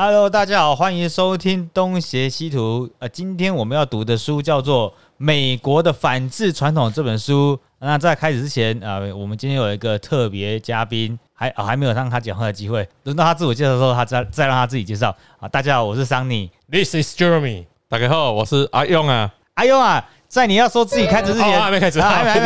Hello，大家好，欢迎收听东邪西图。呃，今天我们要读的书叫做《美国的反制传统》这本书。那在开始之前，呃，我们今天有一个特别嘉宾，还、啊还没有让他讲话的机会。轮到他自我介绍的时候，他再再让他自己介绍。啊，大家好，我是桑尼。This is Jeremy。大家好，我是阿用啊。阿用啊，在你要说自己开始之前，哦还没开始啊还没还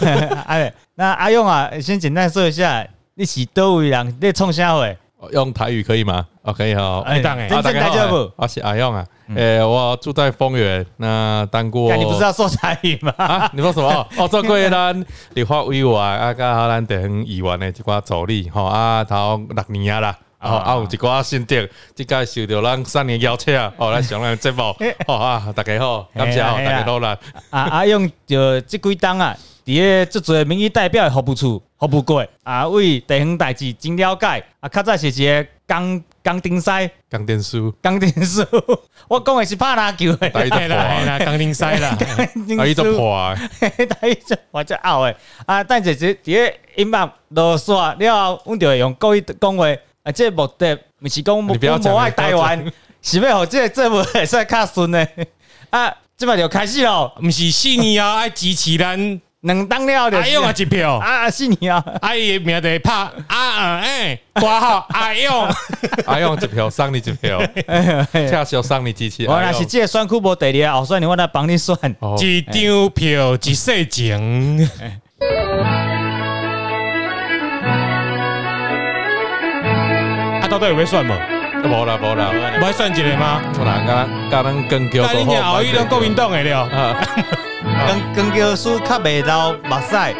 没，还没。那阿用啊，先简单说一下，你是多位人，你冲啥会？用台语可以吗？OK，好。哎当哎真正大家不？我是阿勇啊。诶，我住在丰原，那当过。干你不是要说台语吗？啊？你说什么？哦，做过咱立法委员啊，甲咱地方议员的一寡助理吼啊，头六年啊啦。哦，啊有一寡心得，即个受到咱三年邀请，哦来上咱节目，哦啊，大家好，感谢哦，大家努力。啊阿勇就这几档啊，伫个即做民意代表的服务处服务过，啊为地方代志真了解，啊较早是一个工工丁师、钢钉书，工丁书，我讲的是拍篮球的，大家嘿啦嘿啦，钢钉塞啦。啊，伊都破的，大家就我就拗的。啊，但是伫伫个音乐落煞了后，阮就会用国语讲话，啊，这个目的毋是讲你不要讲无爱台湾，是要互即个节目会使较顺的啊，即摆就开始咯，毋是四年啊，爱支持咱两当了的阿勇啊一票，啊，是你啊。阿伊名就拍啊啊哎，挂号 阿勇，阿勇一票，送你一票，恰小送你支持。我若是这个选区无第二，后选你我来帮你选。哦一张票一世情。啊，到底有要算无？无啦无啦，无要算一个吗？有人甲咱甲咱跟叫那你娘后一拢国民党的了。啊，跟跟教书较袂到目屎。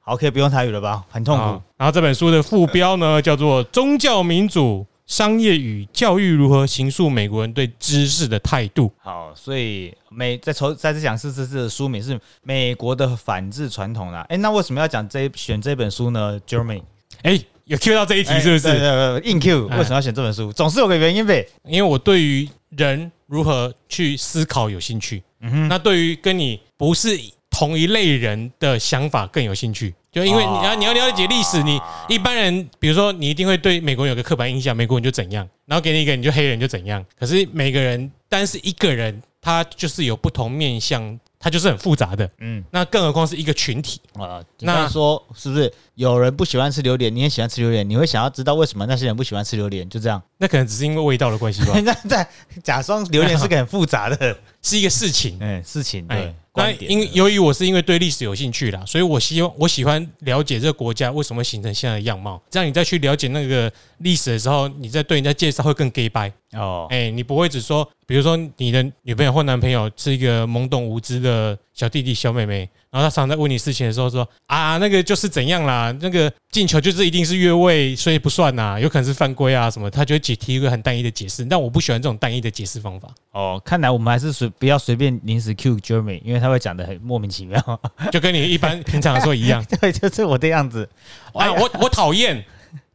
好，可以不用台语了吧？很痛苦。然后这本书的副标呢，叫做《宗教民主、商业与教育如何形塑美国人对知识的态度》。好，所以美在重再次讲是这次的书名是美国的反制传统啦。哎，那为什么要讲这选这本书呢？Jeremy 哎，有 Q 到这一题是不是？硬 Q 哎为什么要选这本书？总是有个原因呗。因为我对于人如何去思考有兴趣，那对于跟你不是同一类人的想法更有兴趣。就因为你要你要了解历史，你一般人比如说你一定会对美国人有个刻板印象，美国人就怎样，然后给你一个你就黑人就怎样。可是每个人单是一个人，他就是有不同面向，他就是很复杂的。嗯那更何况是一个群体。啊，那那说是不是有人不喜欢吃榴莲，你也喜欢吃榴莲，你会想要知道为什么那些人不喜欢吃榴莲？就这样。那可能只是因为味道的关系吧，那在假装榴莲是个很复杂的 是一个事情。嗯事情，哎对，，那观点因由于我是因为对历史有兴趣啦，所以我希望我喜欢了解这个国家为什么形成现在的样貌，这样你再去了解那个历史的时候，你再对人家介绍会更 gay 白。哦，哎，你不会只说，比如说你的女朋友或男朋友是一个懵懂无知的小弟弟、小妹妹，然后他常常在问你事情的时候说啊，那个就是怎样啦，那个进球就是一定是越位，所以不算呐，有可能是犯规啊什么，他就会解提一个很单一的解释，但我不喜欢这种单一的解释方法，哦，看来我们还是随不要随便临时 Q Jeremy，因为他会讲的很莫名其妙。就跟你一般平常的时候一样。对，就是我的样子啊，我我讨厌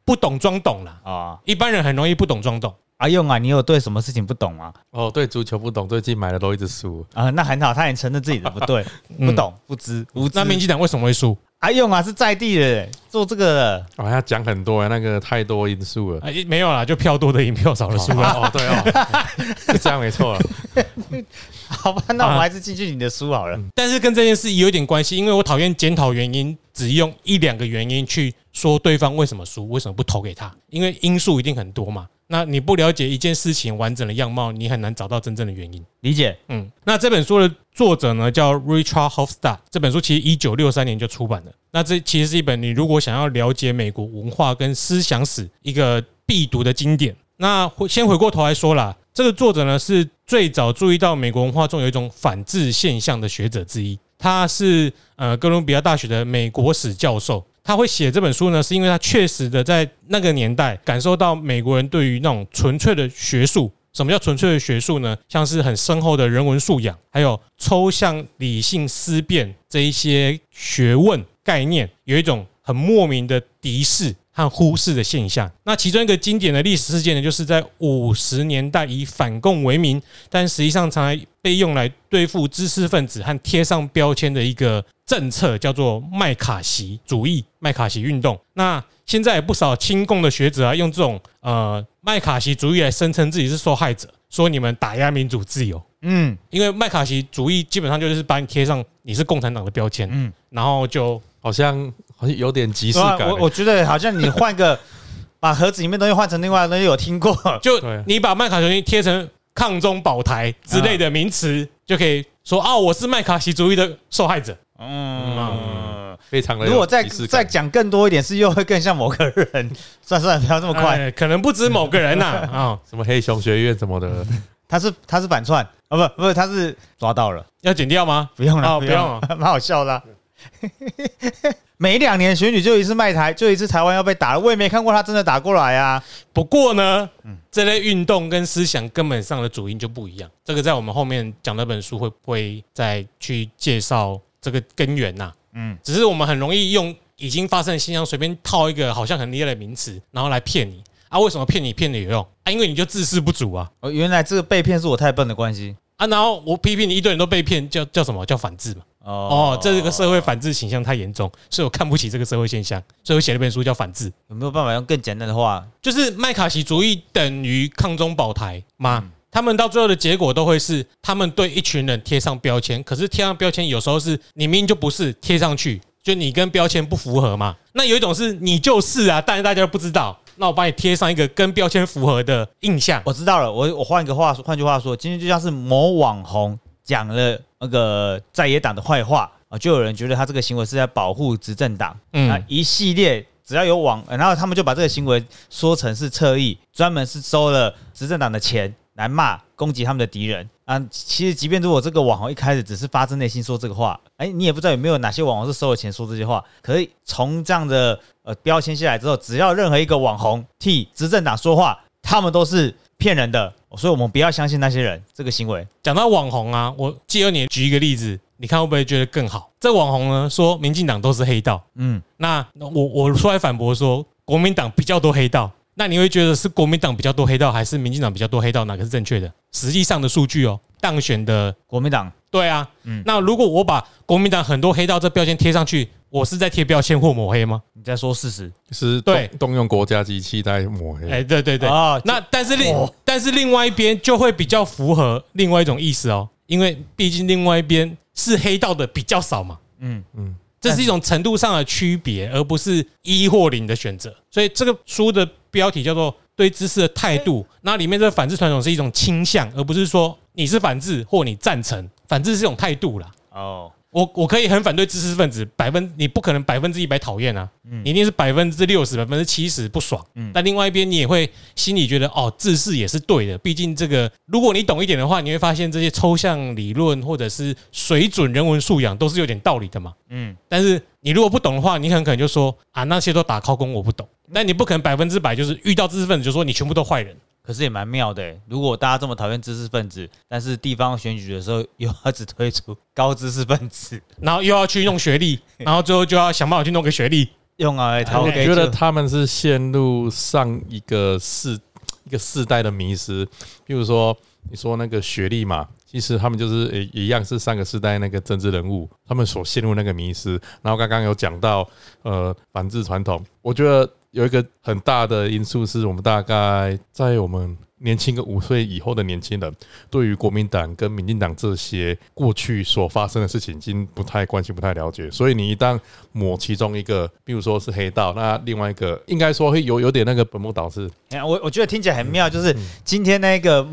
不懂装懂啦。啊。一般人很容易不懂装懂。阿用啊，你有对什么事情不懂吗？哦，对足球不懂，最近买了都一直输。啊，那很好，他也承认自己的不对，不懂、不知、无知那。民进党为什么会输？阿用啊，是在地的，做这个的。哦，要讲很多那个太多因素了。啊，没有啦，就票多的赢，票少的输啊。哦，对哦，是这样没错了。好吧，那我们还是继续你的书好了。但是跟这件事有一点关系，因为我讨厌检讨原因，只用一两个原因去说对方为什么输，为什么不投给他，因为因素一定很多嘛。那你不了解一件事情完整的样貌，你很难找到真正的原因。理解。嗯，那这本书的作者呢叫 Richard Hofstad，这本书其实一九六三年就出版了。那这其实是一本你如果想要了解美国文化跟思想史一个必读的经典。那回先回过头来说啦，这个作者呢是最早注意到美国文化中有一种反制现象的学者之一，他是呃哥伦比亚大学的美国史教授。他会写这本书呢，是因为他确实的在那个年代感受到美国人对于那种纯粹的学术什么叫纯粹的学术呢？像是很深厚的人文素养，还有抽象理性思辨这一些学问概念，有一种很莫名的敌视和忽视的现象。那其中一个经典的历史事件呢，就是在五十年代以反共为名，但实际上才被用来对付知识分子和贴上标签的一个政策，叫做麦卡锡主义、麦卡锡运动。那现在不少亲共的学者啊，用这种呃麦卡锡主义来声称自己是受害者，说你们打压民主自由。嗯因为麦卡锡主义基本上就是把你贴上你是共产党的标签，嗯，然后就好像好像有点即视感欸。我我觉得好像你换个 把盒子里面东西换成另外的东西，有听过，就你把麦卡锡贴成抗中保台之类的名词，就可以说啊，我是麦卡锡主义的受害者。嗯。非常的如果再再讲更多一点，是又会更像某个人。算算，不要这么快。哎可能不止某个人呐啊，什么黑熊学院什么的，他是他是反串啊，不不，他是抓到了，要剪掉吗？不用了，哦不用了，蛮好笑的啊。每两年选举就一次卖台，就一次台湾要被打了，我也没看过他真的打过来啊。不过呢，这类运动跟思想根本上的主因就不一样。这个在我们后面讲那本书会不会再去介绍这个根源呐、嗯，只是我们很容易用已经发生的现象随便套一个好像很厉害的名词，然后来骗你啊？为什么骗你骗的有用啊？因为你就自视不足啊哦，原来这个被骗是我太笨的关系。啊！然后我批评你一堆人都被骗，叫叫什么叫反制嘛？哦，这个社会反制倾向太严重，所以我看不起这个社会现象，所以我写了本书叫《反制》。有没有办法用更简单的话？就是麦卡锡主义等于抗中保台吗？他们到最后的结果都会是，他们对一群人贴上标签，可是贴上标签有时候是你明明就不是贴上去，就你跟标签不符合嘛。那有一种是你就是啊，但是大家都不知道，那我把你贴上一个跟标签符合的印象。我知道了，我我换一个话说，换句话说，今天就像是某网红讲了那个在野党的坏话啊，就有人觉得他这个行为是在保护执政党，那嗯，一系列只要有网，然后他们就把这个行为说成是侧翼，专门是收了执政党的钱来骂攻击他们的敌人啊。其实，即便如果这个网红一开始只是发自内心说这个话，哎，你也不知道有没有哪些网红是收了钱说这些话。可是从这样的呃标签下来之后，只要任何一个网红替执政党说话，他们都是骗人的，所以我们不要相信那些人这个行为。讲到网红啊，我借由你举一个例子，你看会不会觉得更好？这网红呢说民进党都是黑道，嗯，那我我出来反驳说国民党比较多黑道，那你会觉得是国民党比较多黑道，还是民进党比较多黑道？哪个是正确的？实际上的数据哦，当选的国民党对啊，嗯那如果我把国民党很多黑道这标签贴上去，我是在贴标签或抹黑吗？你在说事实是对动动用国家机器在抹黑。哎，对对对，啊那但是另哦但是另外一边就会比较符合另外一种意思哦，因为毕竟另外一边是黑道的比较少嘛。嗯嗯，这是一种程度上的区别，而不是一或零的选择。所以这个书的标题叫做“对知识的态度”，那里面这个反制传统是一种倾向，而不是说你是反制或你赞成。反制是一种态度啦。哦，我我可以很反对知识分子，百分你不可能百分之一百讨厌啊，嗯你一定是百分之六十、百分之七十不爽。嗯但另外一边你也会心里觉得哦，自视也是对的，毕竟这个如果你懂一点的话，你会发现这些抽象理论或者是水准人文素养都是有点道理的嘛。嗯，但是你如果不懂的话，你很可能就说啊，那些都打靠工，我不懂。但你不可能百分之百就是遇到知识分子就说你全部都坏人。可是也蛮妙的欸。如果大家这么讨厌知识分子，但是地方选举的时候又要只推出 高知识分子，然后又要去弄学历，然后最后就要想办法去弄个学历。用啊，他我给觉得他们是陷入上一个世一个世代的迷失，比如说你说那个学历嘛，其实他们就是也一样是上个世代那个政治人物，他们所陷入那个迷失。然后刚刚有讲到呃反制传统，我觉得有一个很大的因素是我们大概在我们年轻个五岁以后的年轻人，对于国民党跟民进党这些过去所发生的事情，已经不太关心、不太了解。所以你一旦抹其中一个，比如说是黑道，那另外一个应该说会有有点那个本末倒置。哎我我觉得听起来很妙，就是今天那个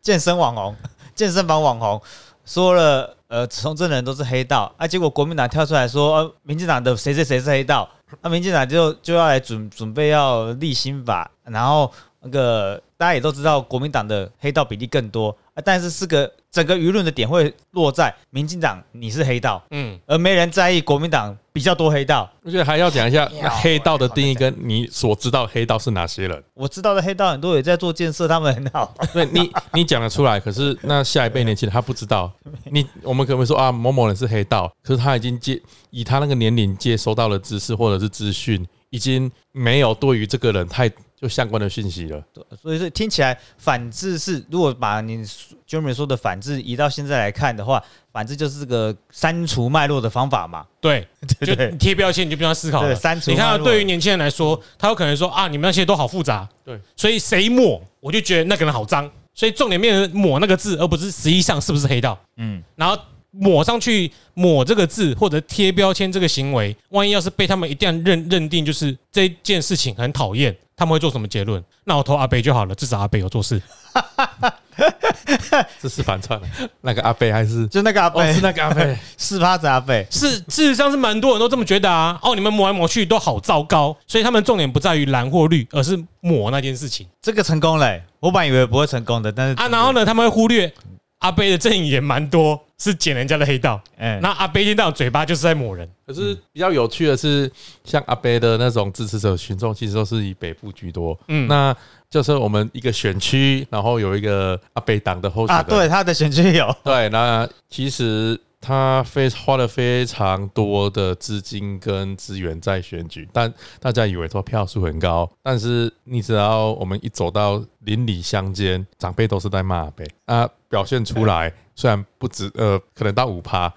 健身网红、健身房网红说了，呃，从政人都是黑道啊，结果国民党跳出来说，呃，民进党的谁谁谁是黑道，那、民进党就就要来准准备要立新法，然后那个大家也都知道，国民党的黑道比例更多啊，但是是个整个舆论的点会落在民进党你是黑道，嗯，而没人在意国民党比较多黑道。而且还要讲一下要黑道的定义，跟你所知道黑道是哪些人。我知道的黑道很多也在做建设，他们很好。对你，你讲得出来，可是那下一辈年轻人他不知道。你我们可能会说啊，某某人是黑道，可是他已经接以他那个年龄接收到的知识或者是资讯，已经没有对于这个人太就相关的讯息了。所以说听起来反制是，如果把你 Jeremy 说的反制移到现在来看的话，反制就是这个删除脉络的方法嘛。对，就贴标签，你就不用思考，了。删除你看对于年轻人来说，他有可能说啊，你们那些都好复杂，对，所以谁抹我就觉得那个人好脏，所以重点变成抹那个字，而不是实际上是不是黑道。嗯，然后抹上去抹这个字或者贴标签这个行为，万一要是被他们一定认认定就是这件事情很讨厌，他们会做什么结论？那我投阿北就好了，至少阿北有做事。这是反串了，那个阿贝还是 就那个阿贝，哦是那个阿贝，是趴子阿贝，是，事实上是蛮多人都这么觉得啊。哦，你们抹来抹去都好糟糕，所以他们重点不在于蓝或绿，而是抹那件事情这个成功嘞、我本以为不会成功的，但是啊。然后呢，他们会忽略阿贝的阵营也蛮多是捡人家的黑道，哎、那阿贝一天到晚嘴巴就是在抹人。可是比较有趣的是，像阿贝的那种支持者群众，其实都是以北部居多。嗯，那就是我们一个选区，然后有一个阿北党的候选啊，人，对，他的选区有，对，那其实他非花了非常多的资金跟资源在选举，但大家以为说票数很高，但是你只要我们一走到邻里乡间，长辈都是在骂阿北啊，表现出来虽然不止呃，可能到五趴。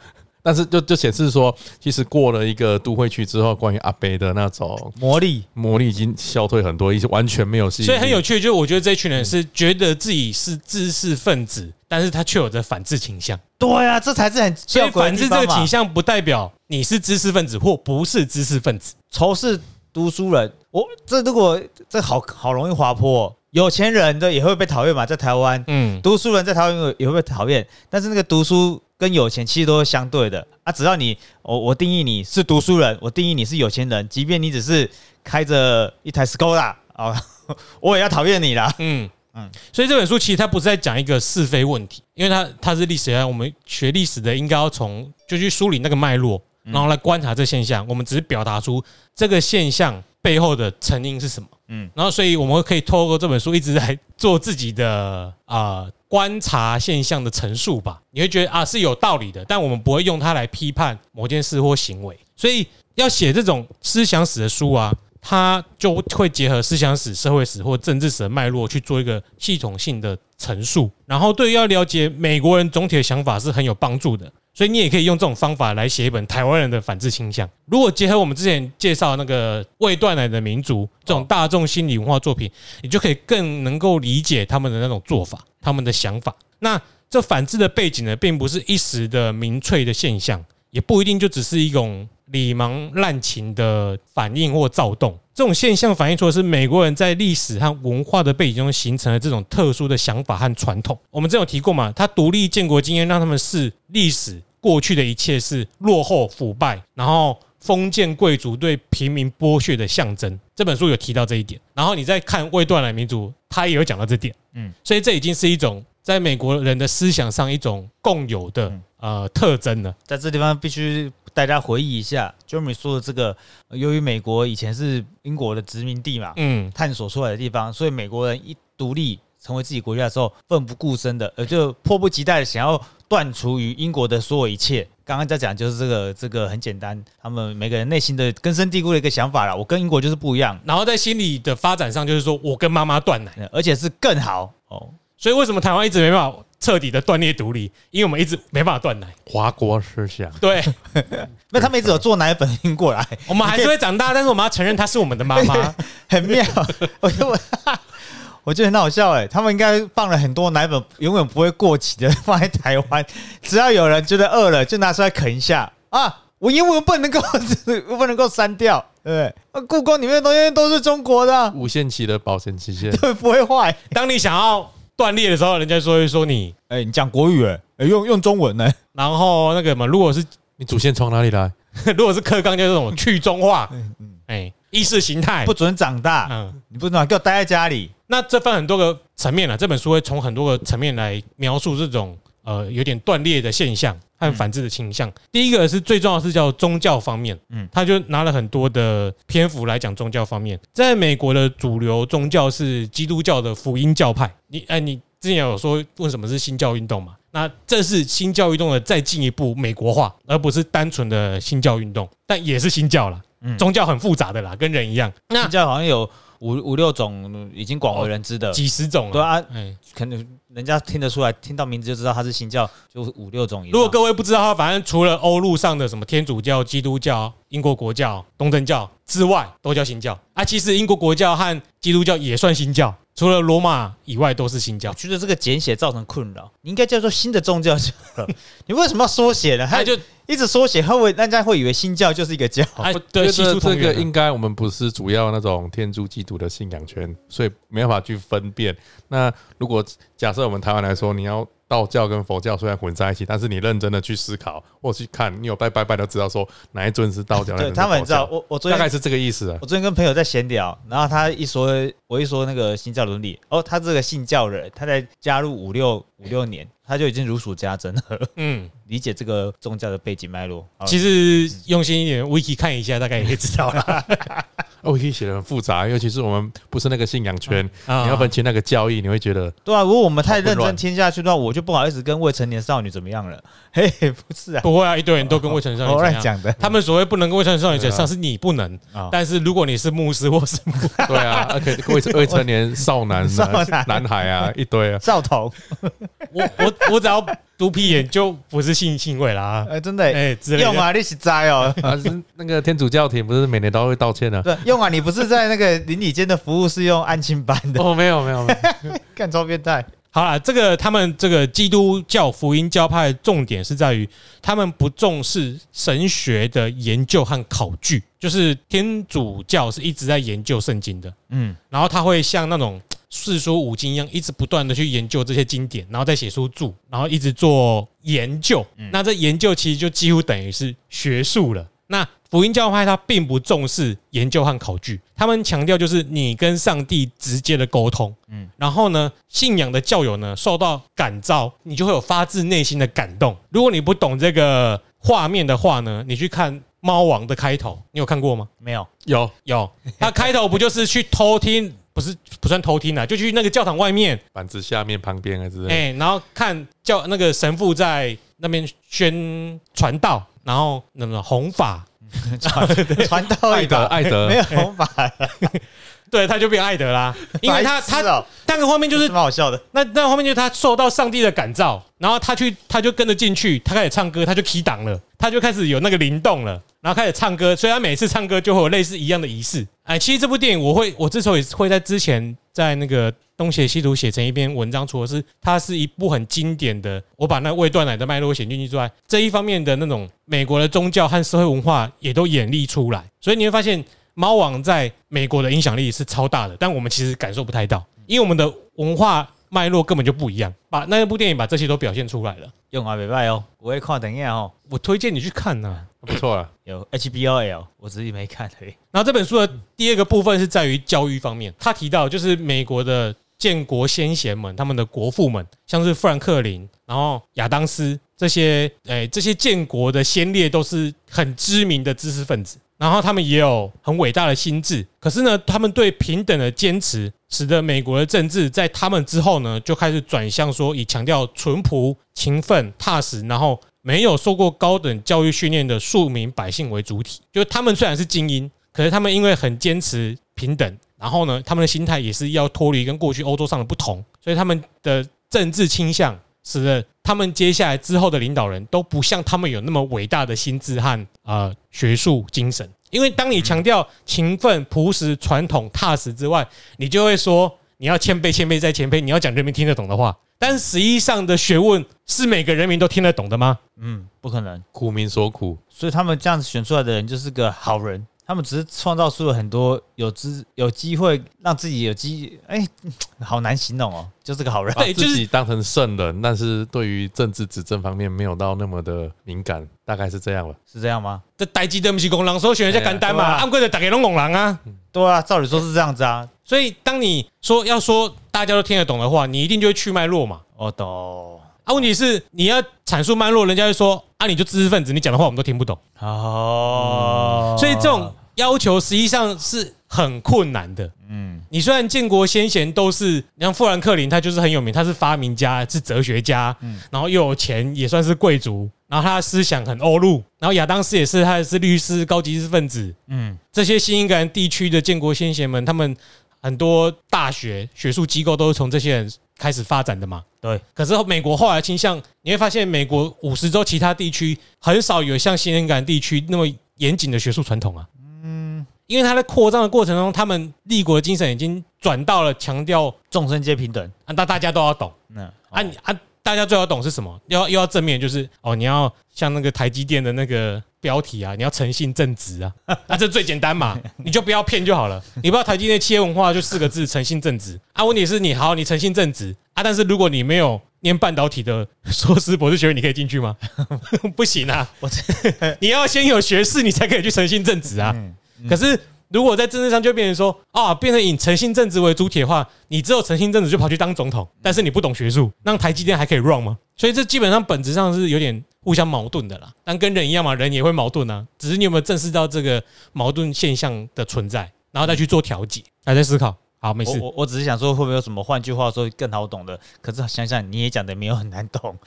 但是就就显示说，其实过了一个都会区之后，关于阿北的那种魔力，魔力已经消退很多，已经完全没有吸引。所以很有趣，就是我觉得这群人是觉得自己是知识分子，但是他却有着反制倾向。对啊，这才是很所以反制这个倾向不代表你是知识分子或不是知识分子。仇视读书人，我这如果这好好容易滑坡哦、有钱人的也会被讨厌嘛，在台湾，嗯，读书人在台湾也会被讨厌，但是那个读书跟有钱其实都是相对的啊，只要你我我定义你是读书人，我定义你是有钱人，即便你只是开着一台 Skoda 啊，我也要讨厌你啦。嗯嗯嗯，所以这本书其实它不是在讲一个是非问题，因为它它是历史学，我们学历史的应该要从就去梳理那个脉络，然后来观察这现象。我们只是表达出这个现象背后的成因是什么。嗯嗯，然后所以我们可以透过这本书一直在做自己的啊、观察现象的陈述吧。你会觉得啊是有道理的，但我们不会用它来批判某件事或行为。所以要写这种思想史的书啊，它就会结合思想史、社会史或政治史的脉络去做一个系统性的陈述，然后对于要了解美国人总体的想法是很有帮助的。所以你也可以用这种方法来写一本台湾人的反制倾向。如果结合我们之前介绍那个未断奶的民族这种大众心理文化作品，你就可以更能够理解他们的那种做法、他们的想法。那这反制的背景呢，并不是一时的民粹的现象，也不一定就只是一种礼盲滥情的反应或躁动。这种现象反映出的是美国人在历史和文化的背景中形成了这种特殊的想法和传统。我们之前有提过嘛，他独立建国经验让他们视历史过去的一切是落后、腐败，然后封建贵族对平民剥削的象征。这本书有提到这一点。然后你再看未断奶民族，他也有讲到这点。嗯嗯，所以这已经是一种在美国人的思想上一种共有的呃特征了。在这地方必须大家回忆一下，Jeremy 说的这个，呃由于美国以前是英国的殖民地嘛，嗯，探索出来的地方，所以美国人一独立成为自己国家的时候，奋不顾身的，呃，就迫不及待的想要断除与英国的所有一切。刚刚在讲就是这个，这个很简单，他们每个人内心的根深蒂固的一个想法啦。我跟英国就是不一样，然后在心理的发展上，就是说我跟妈妈断奶。呃而且是更好哦。所以为什么台湾一直没办法彻底的断裂独立？因为我们一直没办法断奶。华国思想，对，那他们一直有做奶粉运过来，我们还是会长大，但是我们要承认她是我们的妈妈。很妙。我就我 我觉得很好笑哎，他们应该放了很多奶粉，永远不会过期的放在台湾，只要有人觉得饿了，就拿出来啃一下啊。我英文不能够不能够删掉，对不对？啊故宫里面的东西都是中国的啊，无限期的保存期限，对，不会坏。当你想要断裂的时候，人家说会说你，哎、你讲国语哎、哎用用中文呢、然后那个嘛，如果是你祖先从哪里来？如果是克刚，就是这种去中化，哎，意识形态不，准长大，嗯。你不准给我待在家里。那这分很多个层面了，这本书会从很多个层面来描述这种呃有点断裂的现象和反制的倾向。第一个是最重要的是叫宗教方面，嗯嗯，他就拿了很多的篇幅来讲宗教方面。在美国的主流宗教是基督教的福音教派。你哎，你之前有说问什么是新教运动嘛？那这是新教运动的再进一步美国化，而不是单纯的新教运动，但也是新教啦。嗯宗教很复杂的啦，跟人一样，那新教好像有五五六种已经广为人知的，几十种了。对啊，哎，可能人家听得出来，听到名字就知道它是新教，就五六种以上。如果各位不知道的话，反正除了欧陆上的什么天主教、基督教、英国国教、东正教之外，都叫新教啊。其实英国国教和基督教也算新教，除了罗马以外都是新教我。觉得这个简写造成困扰，你应该叫做新的宗教就好了。你为什么要缩写呢？他就一直缩写，会不会大家会以为新教就是一个教？哎对其实这个应该我们不是主要那种天主基督的信仰圈，所以没办法去分辨。那如果假设我们台湾来说，你要道教跟佛教虽然混在一起，但是你认真的去思考或去看，你有拜拜拜都知道说哪一尊是道教，对尊是佛他们知道，我我昨天大概是这个意思啊。我昨天跟朋友在闲聊，然后他一说，我一说那个新教伦理，哦，他这个信教人，他在加入五六五六年，他就已经如数家珍了，嗯，理解这个宗教的背景脉络。其实用心一点，wiki 看一下，大概也可以知道了。Wiki 写的很复杂，尤其是我们不是那个信仰圈，啊你要分清那个教义，你会觉得对啊，如果我们太认真听下去的话，我就不好意思跟未成年少女怎么样了。嘿，不是啊，不会啊，一堆人都跟未成年少女怎样。乱讲的他们所谓不能跟未成年少女怎上，是你不能。啊。但是如果你是牧师或是牧，对啊，而且未未成年少男、少男男男孩啊，一堆啊。少童，我我我只要读屁眼就不是性性味啦。呃，真的欸哎，之类的。用啊，你是栽哦。啊，是那个天主教廷不是每年都会道歉的、对，用啊，你不是在那个邻里间的服务是用安亲班的，哦，没有没有，没有 干超变态。好了，这个他们这个基督教福音教派的重点是在于，他们不重视神学的研究和考据，就是天主教是一直在研究圣经的，嗯，然后他会像那种四书五经一样，一直不断的去研究这些经典，然后再写出注，然后一直做研究。那这研究其实就几乎等于是学术了。那福音教派它并不重视研究和考据，他们强调就是你跟上帝直接的沟通。嗯，然后呢，信仰的教友呢受到感召，你就会有发自内心的感动。如果你不懂这个画面的话呢，你去看《猫王》的开头，你有看过吗？没有，有有，他开头不就是去偷听？不是不算偷听啊，就去那个教堂外面，板子下面旁边啊之类的。哎、然后看教那个神父在那边宣传道，然后那个弘法，传 传道爱，德爱德。没有弘法，对，他就变爱德啦，因为他他白痴哦那个画面就是蛮好笑的。那那后面就是他受到上帝的感召，然后他去他就跟着进去，他开始唱歌，他就 key 档了，他就开始有那个灵动了，然后开始唱歌，所以他每次唱歌就会有类似一样的仪式。哎，其实这部电影我会我之所以会在之前在那个东邪西毒写成一篇文章，除了是它是一部很经典的，我把那未断奶的脉络写进去之外，这一方面的那种美国的宗教和社会文化也都演绎出来，所以你会发现猫王在美国的影响力是超大的，但我们其实感受不太到，因为我们的文化脉络根本就不一样。把那部电影把这些都表现出来了，用啊，没拜哦，我会看，等一下哦，我推荐你去看呐、不错了。有 HBOL，我自己没看而已。然后这本书的第二个部分是在于教育方面，他提到就是美国的建国先贤们，他们的国父们，像是富兰克林，然后亚当斯这些，诶、这些建国的先烈都是很知名的知识分子。然后他们也有很伟大的心智，可是呢，他们对平等的坚持，使得美国的政治在他们之后呢，就开始转向说以强调淳朴、勤奋、踏实，然后没有受过高等教育训练的庶民百姓为主体。就他们虽然是精英，可是他们因为很坚持平等，然后呢，他们的心态也是要脱离跟过去欧洲上的不同，所以他们的政治倾向使得他们接下来之后的领导人都不像他们有那么伟大的心智和呃学术精神。因为当你强调勤奋、朴实、传统、踏实之外，你就会说你要谦卑、谦卑再谦卑，你要讲人民听得懂的话。但实际上的学问是每个人民都听得懂的吗？嗯，不可能。苦民所苦，所以他们这样子选出来的人就是个好人，他们只是创造出了很多有资有机会让自己有机，哎、好难形容哦，就是个好人。把对 自己当成圣人，但是对于政治执政方面没有到那么的敏感，大概是这样吧。是这样吗？这代志对不起公狼，所以选人家简单嘛，按规则打给龙龙狼啊。对啊，照理说是这样子啊。所以当你说要说大家都听得懂的话，你一定就会去脉络嘛。我懂。啊，问题是你要阐述脉络，人家就说啊，你就知识分子，你讲的话我们都听不懂。哦，所以这种要求实际上是很困难的。嗯你虽然建国先贤都是，你像富兰克林，他就是很有名，他是发明家，是哲学家，然后又有钱，也算是贵族。然然后他的思想很欧陆，然后亚当斯也是，他也是律师、高级知识分子。嗯，这些新英格兰地区的建国先贤们，他们很多大学学术机构都是从这些人开始发展的嘛。对，可是美国后来倾向，你会发现美国五十州其他地区很少有像新英格兰地区那么严谨的学术传统啊。嗯，因为他在扩张的过程中，他们立国精神已经转到了强调众生皆平等。啊，大大家都要懂那啊你啊，大家最好懂是什么？要又要正面，就是哦，你要像那个台积电的那个标题啊，你要诚信正直啊，啊，这最简单嘛，你就不要骗就好了。你不知道台积电企业文化就四个字：诚信正直啊。问题是你好，你诚信正直啊，但是如果你没有念半导体的硕士博士学位，你可以进去吗？不行啊，我你要先有学士，你才可以去诚信正直啊。嗯可是如果在政治上就变成说啊，变成以诚信政治为主体的话，你只有诚信政治就跑去当总统，但是你不懂学术，那台积电还可以 run 吗？所以这基本上本质上是有点互相矛盾的啦。但跟人一样嘛，人也会矛盾啊，只是你有没有正视到这个矛盾现象的存在，然后再去做调解，还在思考。好，没事。我我我只是想说，会不会有什么换句话说更好懂的？可是想想你也讲的没有很难懂。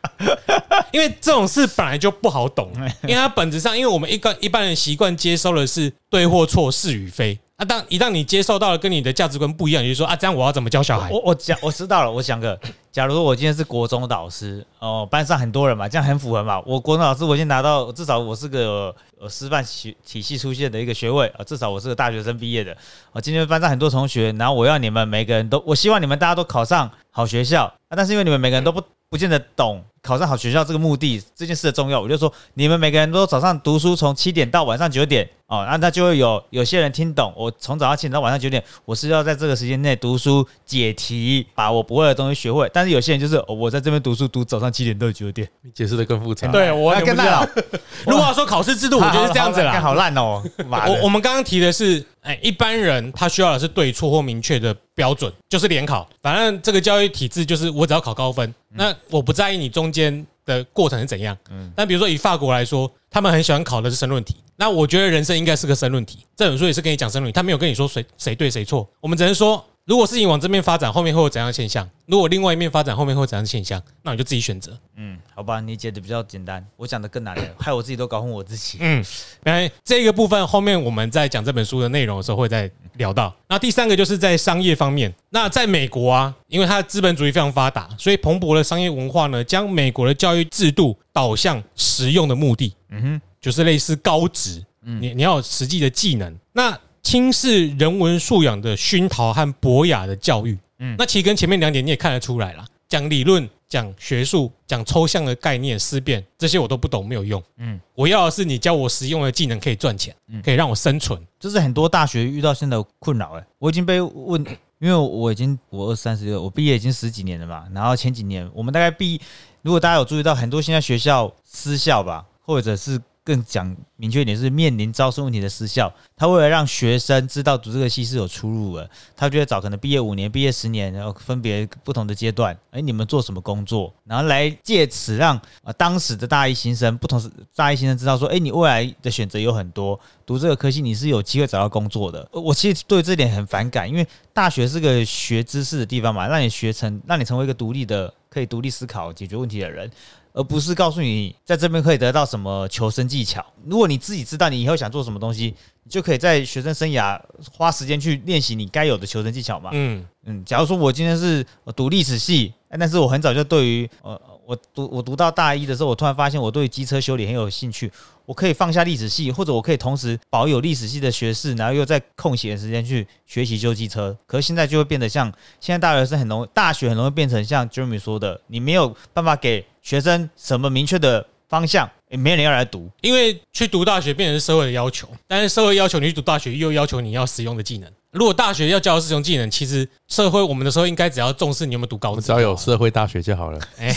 因为这种事本来就不好懂，因为它本质上，因为我们一个一般人习惯接收的是对或错、是与非。啊，当一旦你接受到了跟你的价值观不一样，你就说啊，这样我要怎么教小孩？我我讲我知道了，我想个，假如我今天是国中导师，哦，班上很多人嘛，这样很符合嘛。我国中老师，我已经拿到至少我是个呃师范学体系出现的一个学位啊，至少我是个大学生毕业的。我今天班上很多同学，然后我要你们每个人都，我希望你们大家都考上好学校啊，但是因为你们每个人都不不见得懂考上好学校这个目的这件事的重要，我就说你们每个人都早上读书，从七点到晚上九点哦，那他就会有有些人听懂。我从早上七点到晚上九点，我是要在这个时间内读书解题，把我不会的东西学会。但是有些人就是、哦我在这边读书，读早上七点到九点。你解释的更复杂。对我那更烂了。如果要说考试制度，我觉得是这样子好啦。好烂哦。我我们刚刚提的是，哎，一般人他需要的是对错或明确的标准，就是联考。反正这个教育体制就是我只要考高分，那我不在意你中间的过程是怎样。嗯但比如说以法国来说，他们很喜欢考的是申论题。那我觉得人生应该是个申论题。这本书也是跟你讲申论题，他没有跟你说谁谁对谁错，我们只能说。如果事情往这边发展，后面会有怎样的现象？如果另外一面发展，后面会有怎样的现象？那你就自己选择。嗯，好吧，你解的比较简单，我讲的更难了，害我自己都搞混我自己。嗯，来这个部分后面我们在讲这本书的内容的时候会再聊到。那第三个就是在商业方面，那在美国啊，因为它的资本主义非常发达，所以蓬勃的商业文化呢，将美国的教育制度导向实用的目的，嗯哼，就是类似高职，你你要有实际的技能。那轻视人文素养的熏陶和博雅的教育，嗯，那其实跟前面两点你也看得出来啦，讲理论、讲学术、讲抽象的概念、思辨，这些我都不懂，没有用。嗯嗯，我要的是你教我实用的技能，可以赚钱，可以让我生存。这是很多大学遇到现在的困扰哎，我已经被问，因为我已经我二三十六，我毕业已经十几年了嘛。然后前几年我们大概毕，如果大家有注意到，很多现在学校私校吧，或者是更讲明确一点，是面临招生问题的私校，他为了让学生知道读这个系是有出路的，他就会找可能毕业五年、毕业十年，然后分别不同的阶段，哎，你们做什么工作，然后来借此让啊当时的大一新生，不同大一新生知道说，哎，你未来的选择有很多，读这个科系你是有机会找到工作的。我其实对这点很反感，因为大学是个学知识的地方嘛，让你学成，让你成为一个独立的、可以独立思考、解决问题的人。而不是告诉你在这边可以得到什么求生技巧。如果你自己知道你以后想做什么东西，你就可以在学生生涯花时间去练习你该有的求生技巧嘛。嗯，嗯，假如说我今天是呃读历史系，哎但是我很早就对于呃我读我读到大一的时候，我突然发现我对机车修理很有兴趣，我可以放下历史系，或者我可以同时保有历史系的学士，然后又在空闲的时间去学习修机车。可是现在就会变得像现在大学生很容易，大学很容易变成像 Jeremy 说的，你没有办法给学生什么明确的方向，也没人要来读。因为去读大学变成是社会的要求，但是社会要求你去读大学，又要求你要使用的技能。如果大学要教的是实用技能，其实社会我们的时候应该只要重视你有没有读高职，只要有社会大学就好了。哎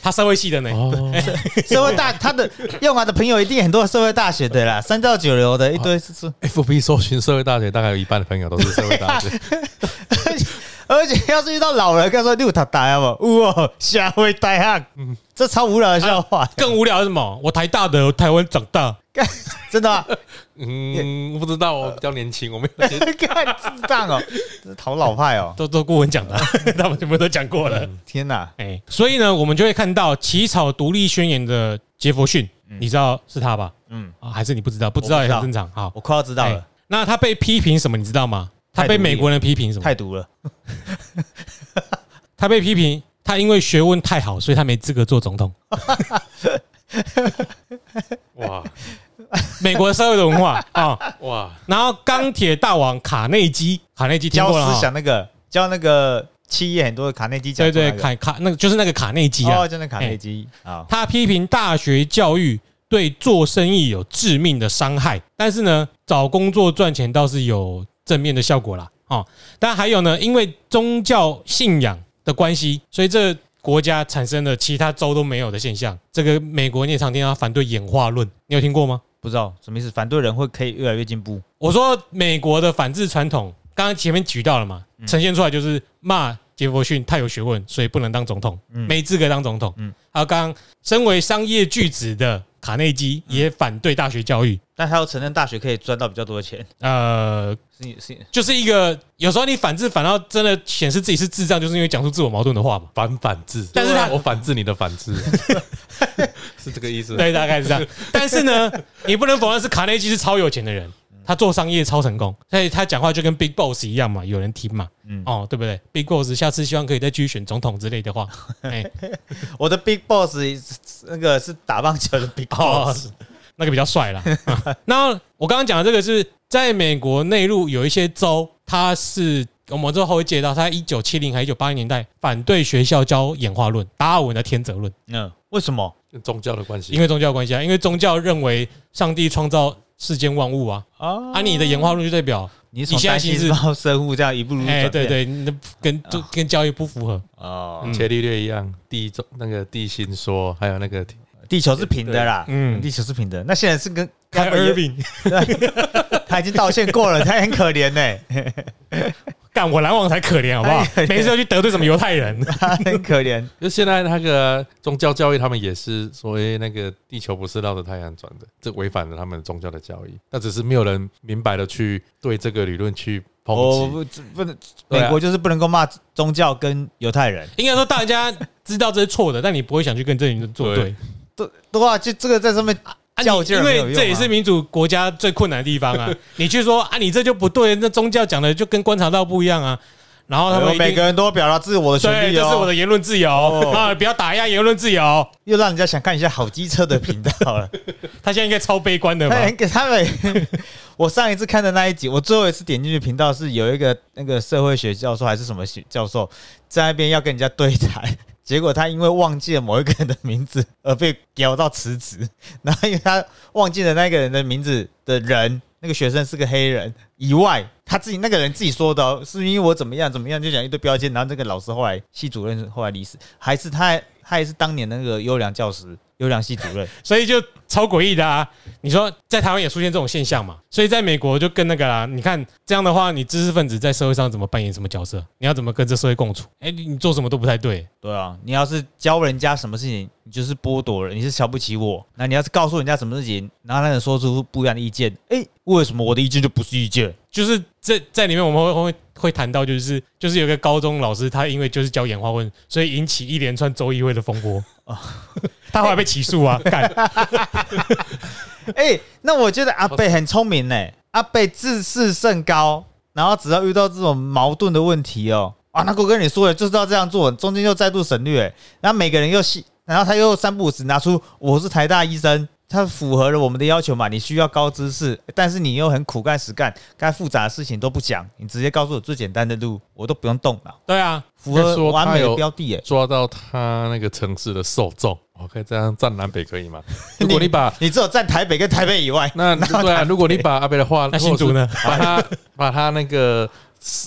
他社会系的呢，哦，社会大，他的用完的朋友一定很多社会大学的啦，三教九流的一堆是是，FB 搜寻社会大学，大概有一半的朋友都是社会大学。而且要是遇到老人，跟他说六塔大不？哇，社会大学，这超无聊的笑话，更无聊是什么？我台大的，我台湾长大，真的吗？嗯，不知道，我比较年轻，我没有接。看智障哦，这是讨老派哦！都都顾问讲的，他们全部都讲过了。天哪，哎，所以呢，我们就会看到起草独立宣言的杰佛逊，你知道是他吧？嗯，啊，还是你不知道？不知道也很正常。好，我快要知道了哎。那他被批评什么？你知道吗？他被美国人批评什么？太毒了，他被批评他因为学问太好，所以他没资格做总统。哇美国社会的文化啊。哇，然后钢铁大王卡内基，卡内基听过了哈？思想那个教那个企业很多的卡内基讲对对，卡卡那个就是那个卡内基啊哦，，真的卡内基啊，他批评大学教育对做生意有致命的伤害，但是呢，找工作赚钱倒是有正面的效果啦。哦，但还有呢，因为宗教信仰的关系，所以这国家产生了其他州都没有的现象。这个美国你也常听到反对演化论，你有听过吗？不知道什么意思，反对人会可以越来越进步。我说美国的反制传统，刚刚前面举到了嘛，呈现出来就是骂杰弗逊太有学问，所以不能当总统，嗯没资格当总统。嗯还有刚刚身为商业巨子的卡内基也反对大学教育，但他要承认大学可以赚到比较多的钱，呃，是是就是一个有时候你反制反到真的显示自己是智障，就是因为讲出自我矛盾的话嘛。反反制，但是他我反制你的反制，是这个意思。对，大概是这样。但是呢，你不能否认是卡内基是超有钱的人，他做商业超成功，所以他讲话就跟 Big Boss 一样嘛，有人听嘛。嗯。哦，对不对？Big Boss 下次希望可以再继续选总统之类的话，哎，我的 big boss 那个是打棒球的 big 哦 boss，，那个比较帅啦。啊 那我刚刚讲的这个是在美国内陆有一些州，它是我们之后会介绍，它一九七零还一九八零年代反对学校教演化论，达尔文的天择论，嗯，为什么？跟宗教的关系，因为宗教关系啊，因为宗教认为上帝创造世间万物啊，啊。啊，你的演化论就代表，你从在心是担心到生物这样一步路哎，转变，对对，你的跟就跟教育不符合，哦，嗯。伽利略一样，地中那个地心说，还有那个地球是平的啦，嗯嗯，地球是平的。那现在是跟还有跟 Irving，他已经道歉过了，他很可怜呢，干我篮网才可怜好不好？没事要去得罪什么犹太人，很可怜。就现在那个宗教教育，他们也是说，哎那个地球不是绕着太阳转的，这违反了他们宗教的教义。那只是没有人明白的去对这个理论去抨击。我不不能，美国就是不能够骂宗教跟犹太人。应该说大家知道这是错的，但你不会想去跟这些人作对。对的话，就这个在上面啊较劲儿没有用啊为这也是民主国家最困难的地方啊！你去说啊，你这就不对，那宗教讲的就跟观察到不一样啊。然后他们每个人都要表达自我的权对，利哦。这是我的言论自由哦 啊！不要打压言论自由。又让人家想看一下好机车的频道了。他现在应该超悲观的吧他？他们，我上一次看的那一集，我最后一次点进去频道是有一个那个社会学教授还是什么学教授在那边要跟人家对谈，结果他因为忘记了某一个人的名字而被屌到辞职，然后因为他忘记了那个人的名字的人，那个学生是个黑人以外，他自己那个人自己说的、是因为我怎么样怎么样，就讲一堆标签，然后那个老师后来系主任后来离世，还是他还是当年那个优良教师。优良系主任，所以就超诡异的啊！你说在台湾也出现这种现象嘛？所以在美国就更那个啦，你看这样的话，你知识分子在社会上怎么扮演什么角色？你要怎么跟这社会共处？哎，你你做什么都不太对。对啊，你要是教人家什么事情，你就是剥夺了，你是瞧不起我。那你要是告诉人家什么事情，然后那人说出不一样的意见，诶，为什么我的意见就不是意见？就是在在里面我们会会会谈到，就是就是有个高中老师，他因为就是教演化论，所以引起一连串州议会的风波啊，他后来被起诉啊，干 诶，那我觉得阿贝很聪明呢，阿贝自视甚高，然后只要遇到这种矛盾的问题哦，啊，那我跟你说了，就是要这样做，中间又再度省略，然后每个人又细，然后他又三不五时拿出我是台大医生。他符合了我们的要求嘛？你需要高知识，但是你又很苦干实干，该复杂的事情都不讲，你直接告诉我最简单的路，我都不用动脑，对啊，符合完美的标的、欸。抓到他那个城市的受众，OK，这样站南北可以吗？如果你把你只有站台北跟台北以外，那对啊，如果你把阿北的话，那新竹呢把他把他那个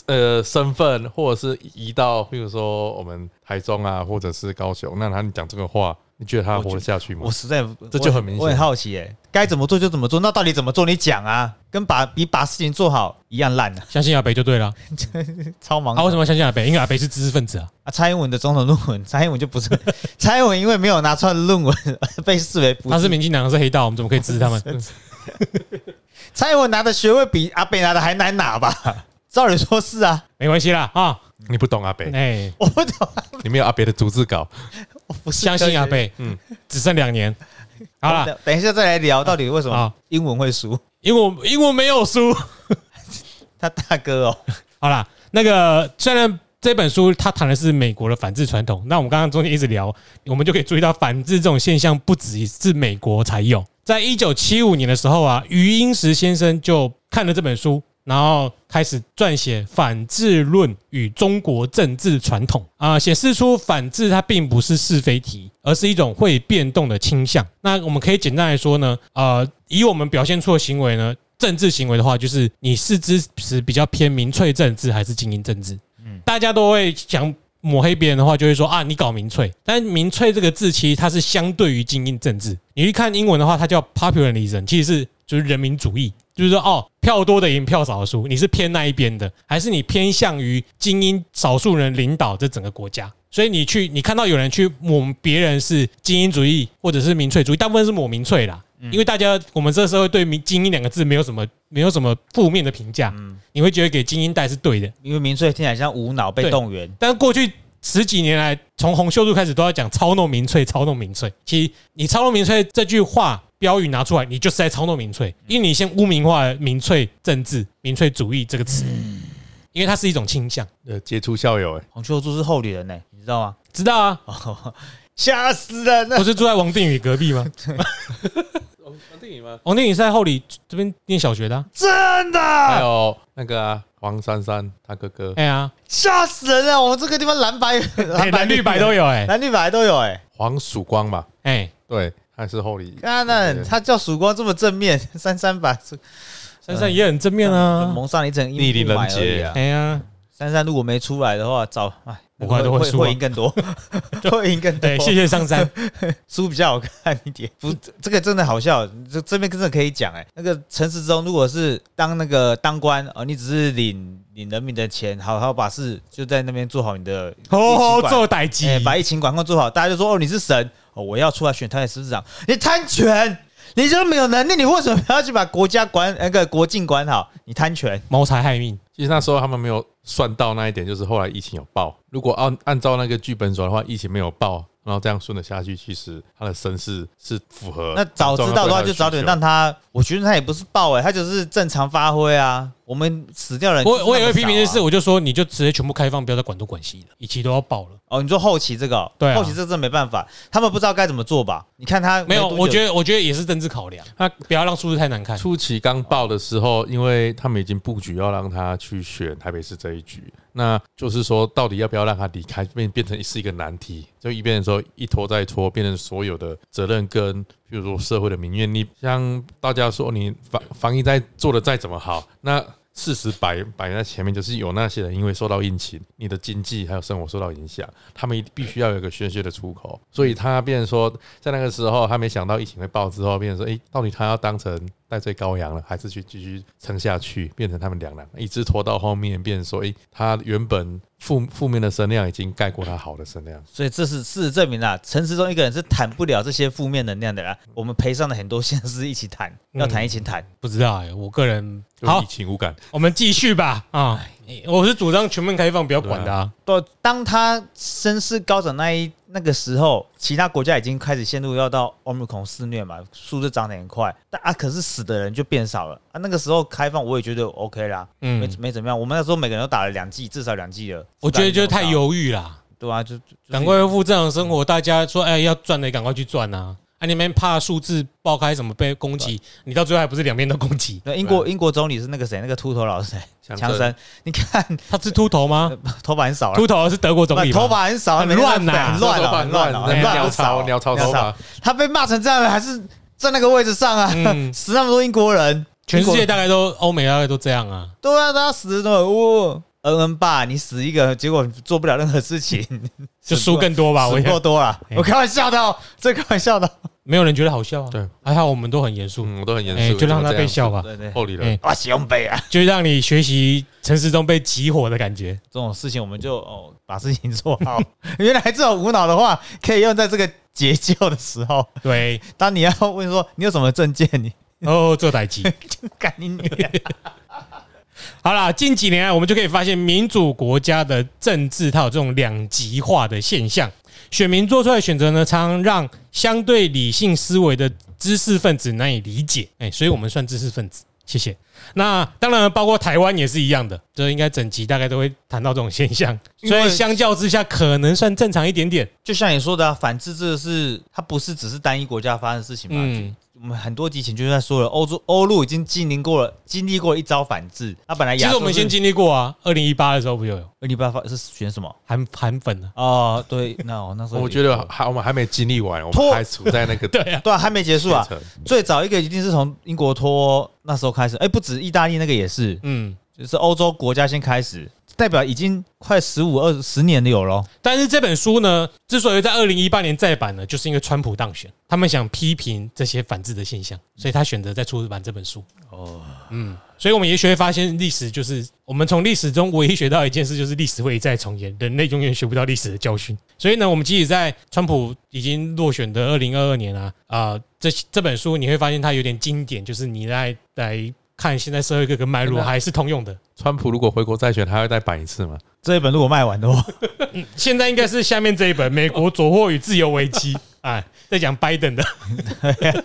呃身份，或者是移到，比如说我们台中啊，或者是高雄，那他讲这个话，你觉得他活得下去吗我？实在这就很明显我很好奇哎，该怎么做就怎么做，那到底怎么做？你讲啊，跟把比把事情做好一样烂啊，相信阿北就对了。超忙啊，为什么要相信阿北？因为阿北是知识分子啊。啊？蔡英文的总统论文，蔡英文就不是 蔡英文，因为没有拿出来的论文被视为不他是民进党是黑道，我们怎么可以支持他们？蔡英文拿的学位比阿北拿的还难拿吧？照理说是啊，没关系啦啊，你不懂阿北，哎，我不懂，你没有阿北的逐字稿，我不是相信阿北，嗯。嗯，只剩两年。好了，等等一下再来聊到底为什么好。英文会输？因为我英文没有输。他大哥哦，好啦，那个虽然这本书它谈的是美国的反制传统，那我们刚刚中间一直聊，我们就可以注意到反制这种现象不只是美国才有。在一九七五年的时候啊，余英时先生就看了这本书，然后开始撰写《反智论与中国政治传统》啊，显示出反智它并不是是非题，而是一种会变动的倾向。那我们可以简单来说呢，呃，以我们表现出的行为呢，政治行为的话，就是你是支持比较偏民粹政治还是精英政治？嗯大家都会想抹黑别人的话，就会说啊，你搞民粹。但民粹这个字其实它是相对于精英政治。你去看英文的话，它叫 popularism，其实是就是人民主义，就是说哦，票多的赢，票少的输，你是偏那一边的，还是你偏向于精英少数人领导这整个国家？所以你去，你看到有人去抹别人是精英主义或者是民粹主义，大部分是抹民粹啦。因为大家我们这个社会对“民精英”两个字没有什么没有什么负面的评价，你会觉得给精英带是对的。因为民粹听起来像无脑被对动员，但过去十几年来，从洪秀柱开始都要讲操弄民粹，操弄民粹。其实你操弄民粹这句话标语拿出来，你就是在操弄民粹，因为你先污名化了民粹政治、民粹主义这个词，因为它是一种倾向。呃，杰出校友，哎，洪秀柱是后里人呢，你知道吗？知道啊？吓死人了不！是住在王定宇隔壁吗？王定宇吗？王定宇是在后里这边念小学的、啊。真的还有那个啊黄珊珊他哥哥哎呀，吓死人了！我们这个地方蓝白哎蓝绿白都有哎、蓝绿白都有哎。黄曙光嘛，哎，对，他是后里，看那他叫曙光这么正面，珊珊把珊珊也很正面啊。蒙上一层逆鳞人杰啊。哎呀，珊珊如果没出来的话，早哎，我看都会会输啊会赢更多，会赢更多。对，谢谢上山。书比较好看一点。不，这个真的好笑，这这边真的可以讲哎、那个陈时中如果是当那个当官哦，你只是领领人民的钱，好好把事就在那边做好你的好好做歹机哎，把疫情管控做好，大家就说哦你是神哦，我要出来选台北市市长，你贪权，你就没有能力，你为什么要去把国家管那个国境管好？你贪权，谋财害命。其实那时候他们没有算到那一点，就是后来疫情有爆。如果按按照那个剧本走的话，疫情没有爆，然后这样顺着下去，其实他的身世是符合。那早知道的话就早点让他，我觉得他也不是爆哎、他就是正常发挥啊。我们死掉人就是那么少啊，我我也会批评的是，我就说你就直接全部开放，不要再管东管西了，一期都要爆了。哦，你说后期这个哦，对啊后期这真的没办法，他们不知道该怎么做吧？你看他没有，我觉得得我觉得也是政治考量，他不要让数字太难看。初期刚爆的时候，因为他们已经布局要让他去选台北市这一局，那就是说到底要不要让他离开，变变成是一个难题。就一边的时候一拖再拖，变成所有的责任跟比如说社会的民怨，你像大家说你防防疫在做的再怎么好，那事实摆摆在前面，就是有那些人因为受到疫情，你的经济还有生活受到影响，他们必须要有一个宣泄的出口，所以他变成说，在那个时候他没想到疫情会爆之后，变成说，诶，到底他要当成戴罪羔羊了，还是去继续撑下去，变成他们两难，一直拖到后面，变成说，诶，他原本负负面的声量已经盖过他好的声量。所以这是事实证明啦，陈时中一个人是谈不了这些负面能量的啦。我们赔上了很多现实是一起谈，嗯要谈一起谈。不知道哎，我个人好就疫，情无感，我们继续吧。啊，我是主张全面开放，不要管的啊。不，当他声势高涨那一那个时候，其他国家已经开始陷入要到欧米孔肆虐嘛，数字涨得很快，但啊，可是死的人就变少了啊。那个时候开放，我也觉得 OK 啦，没嗯，没怎么样。我们那时候每个人都打了两剂，至少两剂了。我觉得就是太有，犹豫啦，对啊，就就就是赶快恢复正常生活。大家说，哎，要赚的赶快去赚啊！啊，你们怕数字爆开怎么被攻击，你到最后还不是两边都攻击？那英国英国总理是那个谁？那个秃头老师谁？强生生，你看他是秃头吗？头发很少，秃头是德国总理吧，头发很少，很乱呐很乱啊，很乱很乱鸟巢鸟巢头发，他被骂成这样了，还是在那个位置上啊，嗯，死那么多英国人，全世界大概都欧美大概都这样啊。对啊，他死的都很，哦，恩恩爸，你死一个，结果做不了任何事情，就输更多吧？我死想够多了。哎我开玩笑的哦，这开玩笑的哦。没有人觉得好笑啊。对，还好我们都很严肃，嗯，我都很严哎，肃，就让他被笑。吧，对对，后里哎人，哇，胸背啊，就让你学习陈时中被集火的感觉。这种事情我们就哦把事情做好。原来这种无脑的话可以用在这个解救的时候。对，当你要问说你有什么证件，你哦，做歹机。就干你女儿。好啦，近几年来我们就可以发现，民主国家的政治它有这种两极化的现象，选民做出来的选择呢，常常让相对理性思维的知识分子难以理解。哎，所以我们算知识分子。谢谢。那当然，包括台湾也是一样的，这应该整集大概都会谈到这种现象。所以相较之下，可能算正常一点点。就像你说的、啊，反制这个是它不是只是单一国家发生的事情嘛？嗯，我们很多集前就在说了，欧洲欧陆已经经历过了，经历过了一招反制。他本来亚洲其实我们先是经历过啊，二零一八的时候不就有二零一八发是选什么？韩韩粉啊？哦，对，那我那时候我觉得还我们还没经历完，我们还处在那个 对啊，对啊，还没结束啊。最早一个一定是从英国脱那时候开始，哎、不止意大利那个也是，嗯。就是欧洲国家先开始，代表已经快十五二十年的有了。但是这本书呢，之所以在二零一八年再版呢，就是因为川普当选，他们想批评这些反制的现象，所以他选择再出版这本书。哦，嗯，所以我们也许会发现，历史就是我们从历史中唯一学到一件事，就是历史会一再重演，人类永远学不到历史的教训。所以呢，我们即使在川普已经落选的二零二二年啊，啊、这这本书你会发现它有点经典，就是你来来看现在社会各个脉络还是通用的。川普如果回国再选，他会再版一次吗？这一本如果卖完的话，现在应该是下面这一本《美国左祸与自由危机》啊，在讲拜登的。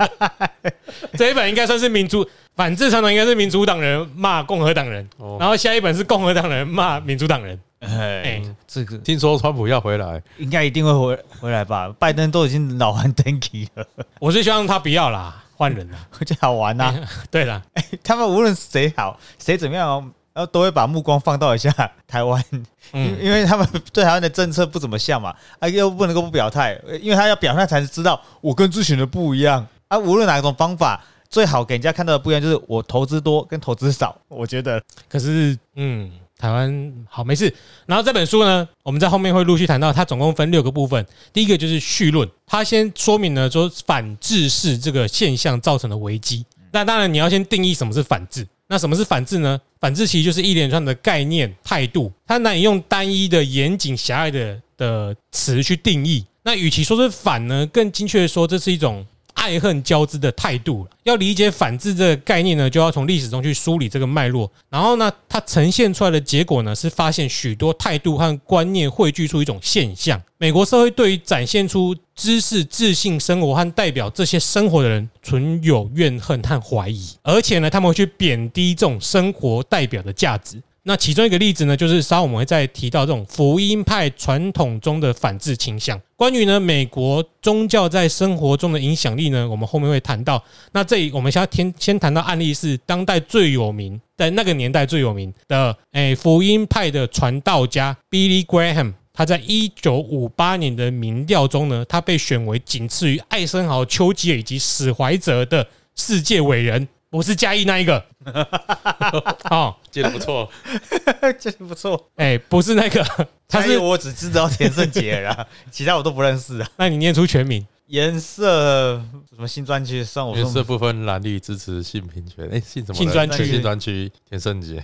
这一本应该算是民主反制传统，应该是民主党人骂共和党人，哦。然后下一本是共和党人骂民主党人。哎、这个听说川普要回来，应该一定会回回来吧？拜登都已经老完 Danky 了，我是希望他不要啦，换人啦。就好玩呐、对啦，他们无论谁好谁怎么样哦，然后都会把目光放到一下 台湾，因嗯，因为他们对台湾的政策不怎么像嘛，啊又不能够不表态，因为他要表态才知道我跟之前的不一样啊。无论哪种方法，最好给人家看到的不一样，就是我投资多跟投资少。我觉得可是嗯，台湾好没事。然后这本书呢，我们在后面会陆续谈到，它总共分六个部分。第一个就是序论，它先说明了说反制是这个现象造成的危机。那当然你要先定义什么是反制。那什么是反制呢？反制其实就是一连串的概念、态度，它难以用单一的、严谨、狭隘的的词去定义。那与其说是反呢，更精确的说，这是一种爱恨交织的态度。要理解反制这个概念呢，就要从历史中去梳理这个脉络。然后呢，它呈现出来的结果呢，是发现许多态度和观念汇聚出一种现象。美国社会对于展现出知识、自信生活和代表这些生活的人，存有怨恨和怀疑，而且呢，他们会去贬低这种生活代表的价值。那其中一个例子呢，就是稍后我们会再提到这种福音派传统中的反制倾向。关于呢美国宗教在生活中的影响力呢，我们后面会谈到。那这里我们先先先谈到案例是当代最有名，在那个年代最有名的诶福音派的传道家 Billy Graham。他在一九五八年的民调中呢，他被选为仅次于艾森豪、丘吉尔以及史怀哲的世界伟人，不是嘉义那一个 哦，接的不错，这不错。哎，不是那个，他 他是是，我只知道田胜杰啦，其他我都不认识啊。那你念出全名。颜色什么新专区？算我说颜色不分蓝绿，支持性平权。哎，姓什么来？性专区性专区，田胜杰。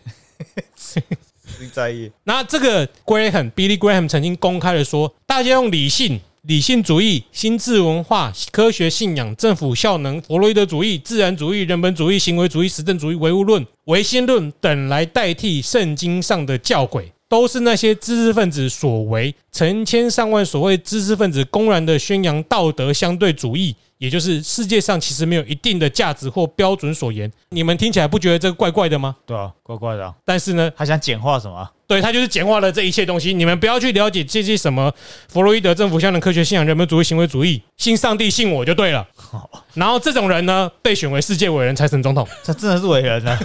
不在意。那这个 Graham Billy Graham 曾经公开的说，大家用理性、理性主义、心智文化、科学信仰、政府效能、弗洛伊德主义、自然主义、人本主义、行为主义、实证主义、唯物论、唯心论等来代替圣经上的教诲。都是那些知识分子所为，成千上万所谓知识分子公然的宣扬道德相对主义，也就是世界上其实没有一定的价值或标准所言。你们听起来不觉得这个怪怪的吗？对啊，怪怪的啊、但是呢，他想简化什么啊？对，他就是简化了这一切东西。你们不要去了解这些什么弗洛伊德、政府效能、科学信仰、人本主义、行为主义，信上帝、信我就对了。然后这种人呢，被选为世界伟人才成总统。这真的是伟人啊！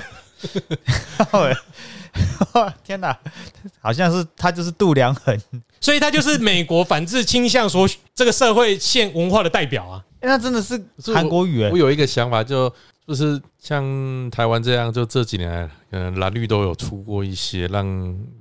天哪，好像是他就是度量衡。所以他就是美国反制倾向所 这个社会现文化的代表啊。欸那真的是韩国语哎我，有一个想法，就不是像台湾这样，就这几年来，可能蓝绿都有出过一些让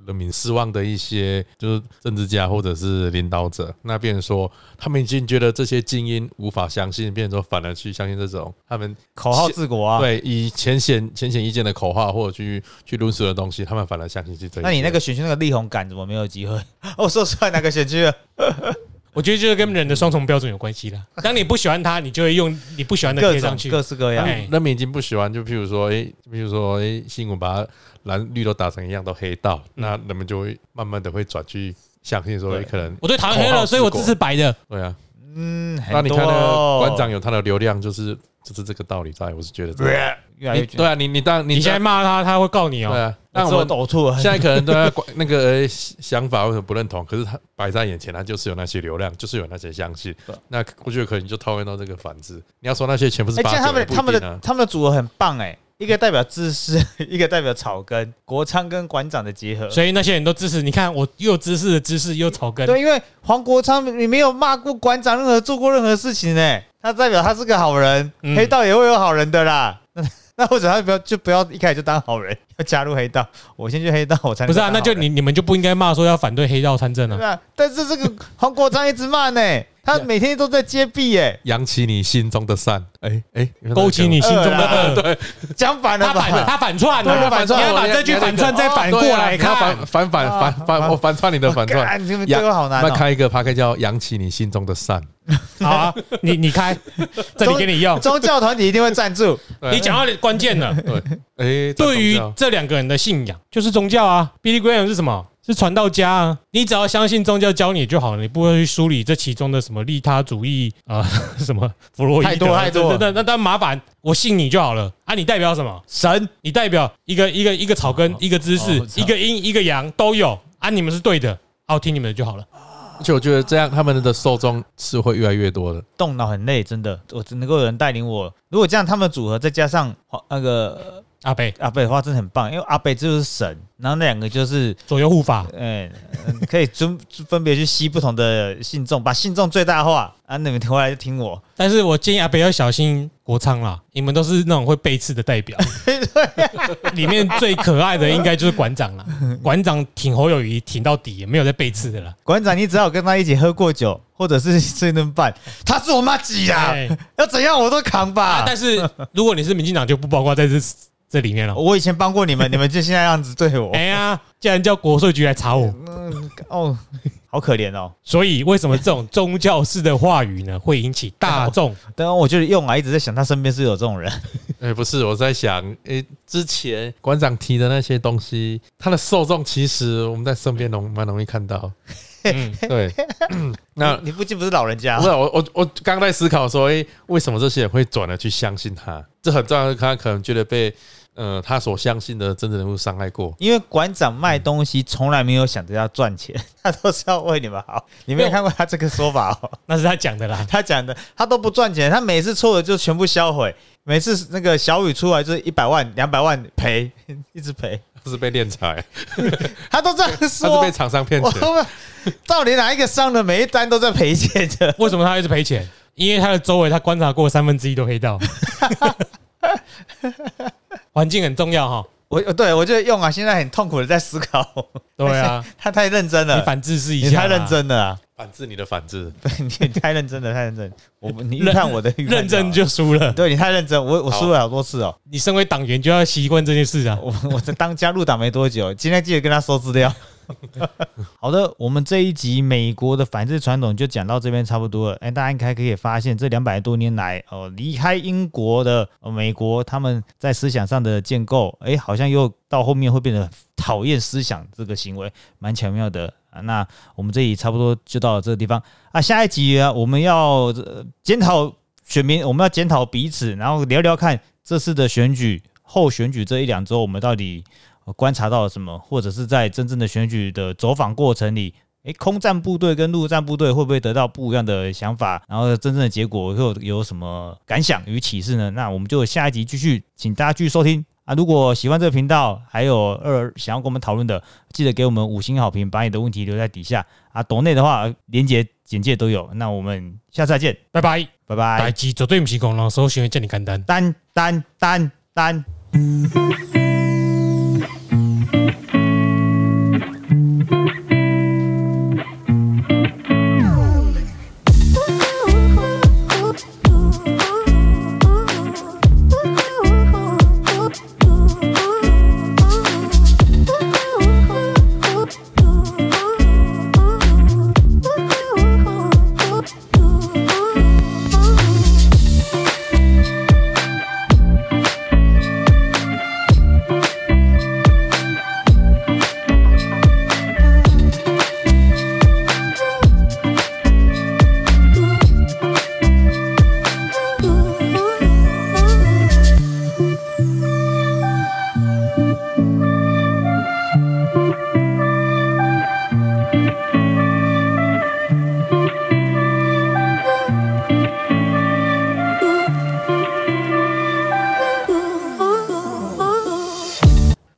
人民失望的一些，就是政治家或者是领导者。那变成说，他们已经觉得这些精英无法相信，变成说反而去相信这种他们口号治国啊。对以浅显浅显易见的口号或者去去论述的东西，他们反而相信是这样。那你那个选区那个力宏感怎么没有机会？我说出来哪个选区了？我觉得就是跟人的双重标准有关系啦。当你不喜欢他，你就会用你不喜欢的贴上去。各式各样。哎人民已经不喜欢，就譬如说，诶，譬如说，诶，新闻把蓝绿都打成一样，都黑到，那人们就会慢慢的会转去相信说，可能我对讨厌黑了，所以我支持白的。对啊。嗯，那你看那个哦馆长有他的流量，就是就是这个道理在，我是觉得这样。越来越对啊，你你当你你现在骂他，他会告你哦。对啊，那那我呕吐了。现在可能对他 那个呃想法为什么不认同？可是他摆在眼前，他就是有那些流量，就是有那些相信对。那我觉得可能就套用到这个反制。你要说那些全部是哎，八样他九，也不们他们一定啊。的他们的组合很棒哎，一个代表知识，一个代表草根，国昌跟馆长的结合。所以那些人都支持。你看，我又有知识的知识，又草根。对，因为黄国昌你没有骂过馆长任何做过任何事情呢，他代表他是个好人，嗯黑道也会有好人的啦。那那或者他不要就不要一开始就当好人，要加入黑道，我先去黑道，我才能不是啊，那就你你们就不应该骂说要反对黑道参政啊。对啊。但是这个黄国昌一直骂呢，他每天都在接币耶，扬起你心中的善，哎哎，勾起你心中的恶。对，讲反了他反吧？他反串了，他反串你要把这句反串再反过来看。反反反反反，我反串你的反串。干你们对我好难那哦。开一个 p a 叫扬起你心中的善。好啊，你你开，这里给你用。宗教团体一定会赞助，你讲到关键了，对，哎，对于这两个人的信仰，就是宗教啊。Billy Graham 是什么？是传到家啊。你只要相信宗教教你就好了，你不会去梳理这其中的什么利他主义啊、什么弗洛伊德，太多太多那那那当然麻烦，我信你就好了啊。你代表什么？神你代表一个一个一个草根，一个知识哦，一个阴一个阳都有啊。你们是对的，啊，我听你们的就好了。而且我觉得这样他们的受众是会越来越多的。动脑很累，真的。我只能够有人带领我。如果这样，他们组合再加上那个阿贝阿贝的话，真的很棒，因为阿贝就是神，然后那两个就是，左右护法，嗯、嗯可以分 分别去吸不同的信众，把信众最大化啊！你们回来就听我，但是我建议阿北要小心国昌啦，你们都是那种会背刺的代表。里面最可爱的应该就是馆长了，馆长挺侯友谊挺到底，也没有在背刺的了。馆长，你只要跟他一起喝过酒，或者是吃一顿饭，他是我妈鸡啊，哎要怎样我都扛吧。啊，但是如果你是民进党，就不包括在这这里面了。我以前帮过你们，你们就现在这样子对我，哎呀，竟然叫国税局来查我，嗯，哦，好可怜哦。所以为什么这种宗教式的话语呢，会引起大众？当然，我就是用啊，一直在想他身边是有这种人，哎，不是，我在想，哎，之前馆长提的那些东西，他的受众其实我们在身边容蛮容易看到。嗯，对，那你父亲不是老人家不是我我我刚在思考说，哎，为什么这些人会转而去相信他？这很重要，他可能觉得被呃他所相信的真正人物伤害过。因为馆长卖东西从来没有想着要赚钱，他都是要为你们好。你没有看过他这个说法哦？那是他讲的啦。他讲的他都不赚钱，他每次错的就全部销毁，每次那个小雨出来就是一百万、两百万赔，一直赔，他是被练财，他都这样他是说被。厂商骗钱。到底哪一个商的每一单都在赔钱的？为什么他一直赔钱？因为他的周围他观察过三分之一都黑道，环境很重要哈。我对我觉得用啊，现在很痛苦的在思考，对啊，他太认真了，你反制是一下，你太认，真了啊，反制你的反制，你 你太认真了，太认真。我你预判我的预判认真就就输了。对你太认真，我我输了好多次哦。你身为党员就要习惯这件事啊。我我这刚加入党没多久，今天记得跟他收资料。好的，我们这一集美国的反制传统就讲到这边差不多了。哎，大家应该可以发现，这两百多年来，哦，离开英国的、美国，他们在思想上的建构，哎，好像又到后面会变得讨厌思想这个行为，蛮巧妙的。啊，那我们这里差不多就到这个地方啊。下一集啊，我们要检讨选民，我们要检讨彼此，然后聊聊看这次的选举后选举这一两周，我们到底观察到了什么，或者是在真正的选举的走访过程里，诶，空战部队跟陆战部队会不会得到不一样的想法？然后真正的结果又有什么感想与启示呢？那我们就下一集继续，请大家继续收听啊！如果喜欢这个频道，还有二想要跟我们讨论的，记得给我们五星好评，把你的问题留在底下啊。抖内的话，连接简介都有。那我们下次再见，拜拜。拜代拜。志绝对不是讲人搜寻的这么简单。单单单单。